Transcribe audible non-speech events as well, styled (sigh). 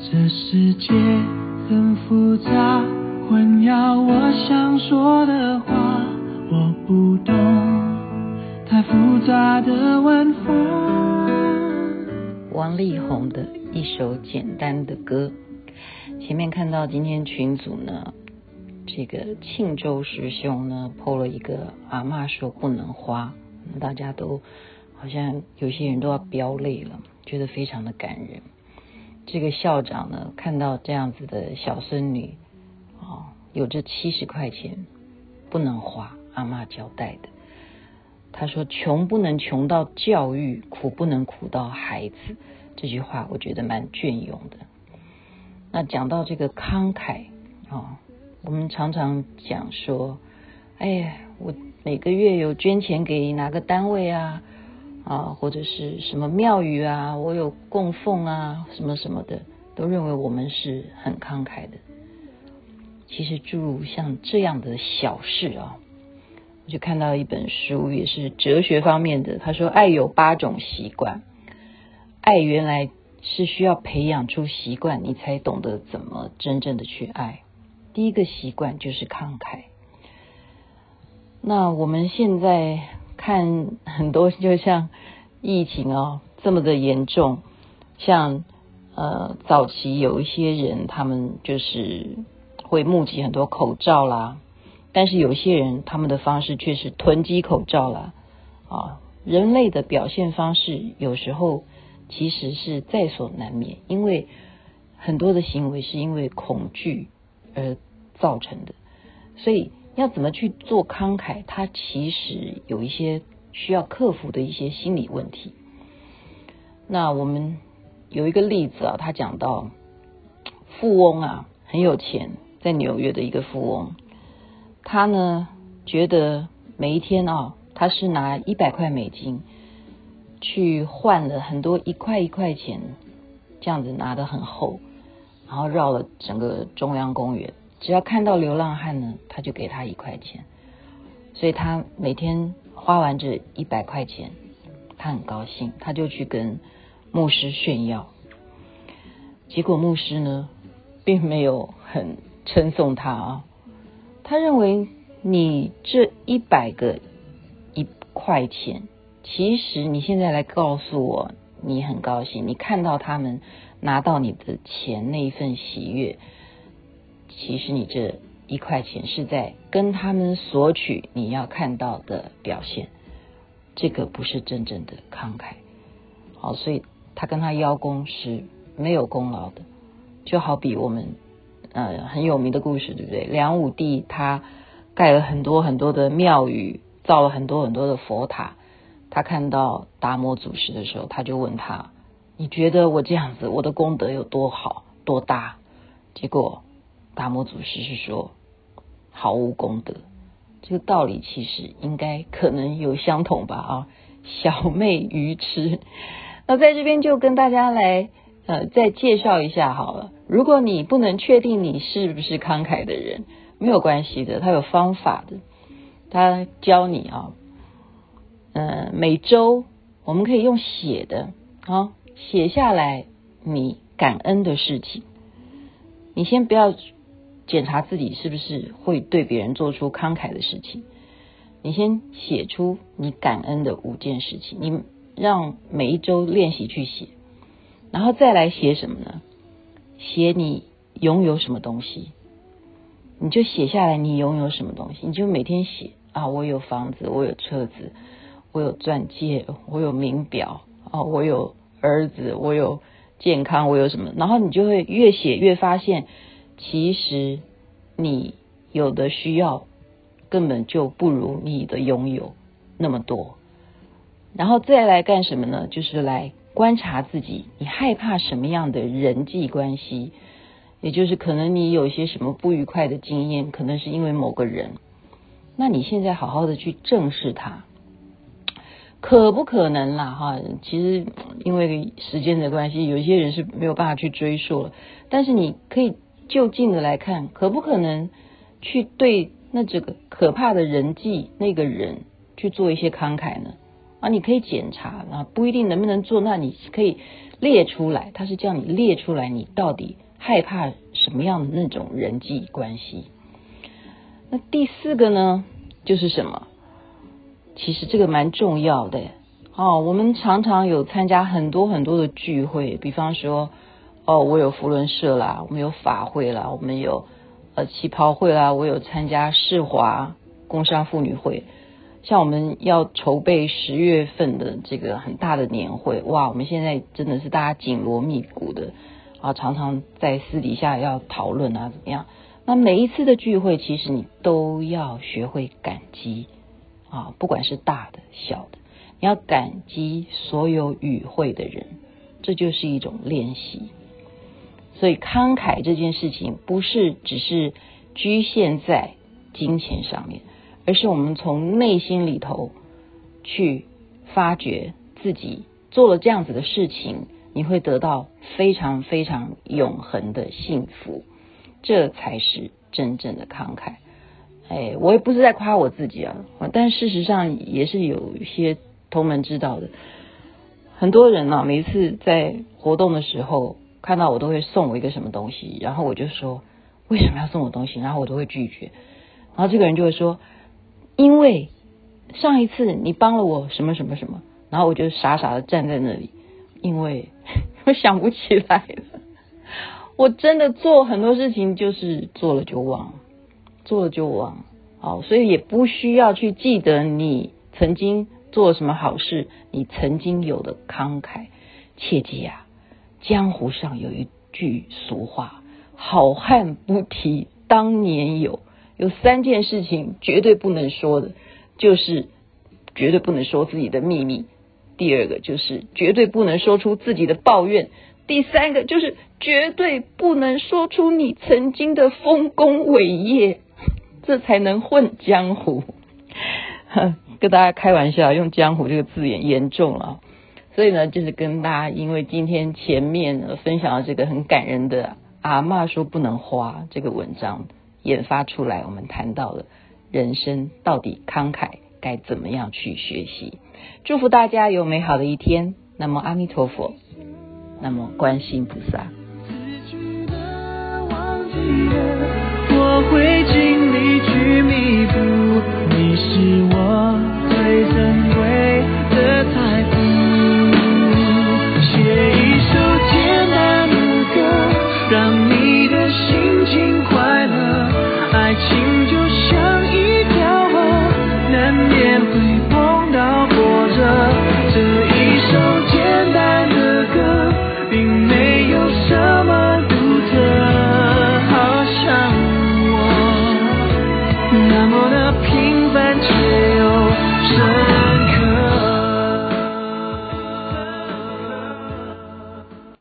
这世界很复杂，混淆我想说的话，我不懂太复杂的玩法。王力宏的一首简单的歌，前面看到今天群组呢，这个庆州师兄呢 PO 了一个阿嬷说不能花，大家都好像有些人都要飙泪了，觉得非常的感人。这个校长呢，看到这样子的小孙女，哦，有这七十块钱不能花，阿嬷交代的。他说：“穷不能穷到教育，苦不能苦到孩子。”这句话我觉得蛮隽永的。那讲到这个慷慨啊，我们常常讲说：“哎呀，我每个月有捐钱给哪个单位啊？”啊，或者是什么庙宇啊，我有供奉啊，什么什么的，都认为我们是很慷慨的。其实诸如像这样的小事啊，我就看到一本书，也是哲学方面的。他说，爱有八种习惯，爱原来是需要培养出习惯，你才懂得怎么真正的去爱。第一个习惯就是慷慨。那我们现在。看很多，就像疫情哦这么的严重，像呃早期有一些人，他们就是会募集很多口罩啦，但是有些人他们的方式却是囤积口罩啦啊。人类的表现方式有时候其实是在所难免，因为很多的行为是因为恐惧而造成的，所以。要怎么去做慷慨？它其实有一些需要克服的一些心理问题。那我们有一个例子啊，他讲到富翁啊很有钱，在纽约的一个富翁，他呢觉得每一天啊，他是拿一百块美金去换了很多一块一块钱，这样子拿得很厚，然后绕了整个中央公园。只要看到流浪汉呢，他就给他一块钱，所以他每天花完这一百块钱，他很高兴，他就去跟牧师炫耀。结果牧师呢，并没有很称颂他啊，他认为你这一百个一块钱，其实你现在来告诉我，你很高兴，你看到他们拿到你的钱那一份喜悦。其实你这一块钱是在跟他们索取你要看到的表现，这个不是真正的慷慨。好，所以他跟他邀功是没有功劳的，就好比我们呃很有名的故事，对不对？梁武帝他盖了很多很多的庙宇，造了很多很多的佛塔，他看到达摩祖师的时候，他就问他：“你觉得我这样子，我的功德有多好多大？”结果。达摩祖师是说毫无功德，这个道理其实应该可能有相同吧啊，小妹愚痴。那在这边就跟大家来呃再介绍一下好了。如果你不能确定你是不是慷慨的人，没有关系的，他有方法的，他教你啊，呃每周我们可以用写的啊写下来你感恩的事情，你先不要。检查自己是不是会对别人做出慷慨的事情。你先写出你感恩的五件事情，你让每一周练习去写，然后再来写什么呢？写你拥有什么东西，你就写下来你拥有什么东西，你就每天写啊，我有房子，我有车子，我有钻戒，我有名表啊，我有儿子，我有健康，我有什么，然后你就会越写越发现。其实你有的需要根本就不如你的拥有那么多，然后再来干什么呢？就是来观察自己，你害怕什么样的人际关系？也就是可能你有些什么不愉快的经验，可能是因为某个人。那你现在好好的去正视它，可不可能啦？哈，其实因为时间的关系，有些人是没有办法去追溯了，但是你可以。就近的来看，可不可能去对那这个可怕的人际那个人去做一些慷慨呢？啊，你可以检查啊，不一定能不能做，那你可以列出来，他是叫你列出来，你到底害怕什么样的那种人际关系？那第四个呢，就是什么？其实这个蛮重要的哦。我们常常有参加很多很多的聚会，比方说，哦，我有扶轮社啦，我们有法会啦，我们有呃旗袍会啦，我有参加世华工商妇女会。像我们要筹备十月份的这个很大的年会，哇，我们现在真的是大家紧锣密鼓的啊，常常在私底下要讨论啊，怎么样？那每一次的聚会，其实你都要学会感激啊，不管是大的小的，你要感激所有与会的人，这就是一种练习。所以慷慨这件事情，不是只是局限在金钱上面，而是我们从内心里头去发觉自己做了这样子的事情，你会得到非常非常永恒的幸福。这才是真正的慷慨，哎，我也不是在夸我自己啊，但事实上也是有一些同门知道的。很多人呢、每次在活动的时候看到我，都会送我一个什么东西，然后我就说为什么要送我东西，然后我都会拒绝，然后这个人就会说，因为上一次你帮了我什么什么什么，然后我就傻傻的站在那里，因为 (laughs) 我想不起来了。我真的做很多事情，就是做了就忘，做了就忘，好，所以也不需要去记得你曾经做什么好事，你曾经有的慷慨。切记啊，江湖上有一句俗话：“好汉不提当年勇。”有三件事情绝对不能说的，就是绝对不能说自己的秘密；第二个就是绝对不能说出自己的抱怨。第三个就是绝对不能说出你曾经的丰功伟业，这才能混江湖。(laughs) 跟大家开玩笑，用“江湖”这个字眼严重了。所以呢，就是跟大家，因为今天前面分享了这个很感人的“阿嬷说不能花”这个文章，研发出来，我们谈到了人生到底慷慨该怎么样去学习。祝福大家有美好的一天。那么，阿弥陀佛。那么，观世菩萨。我会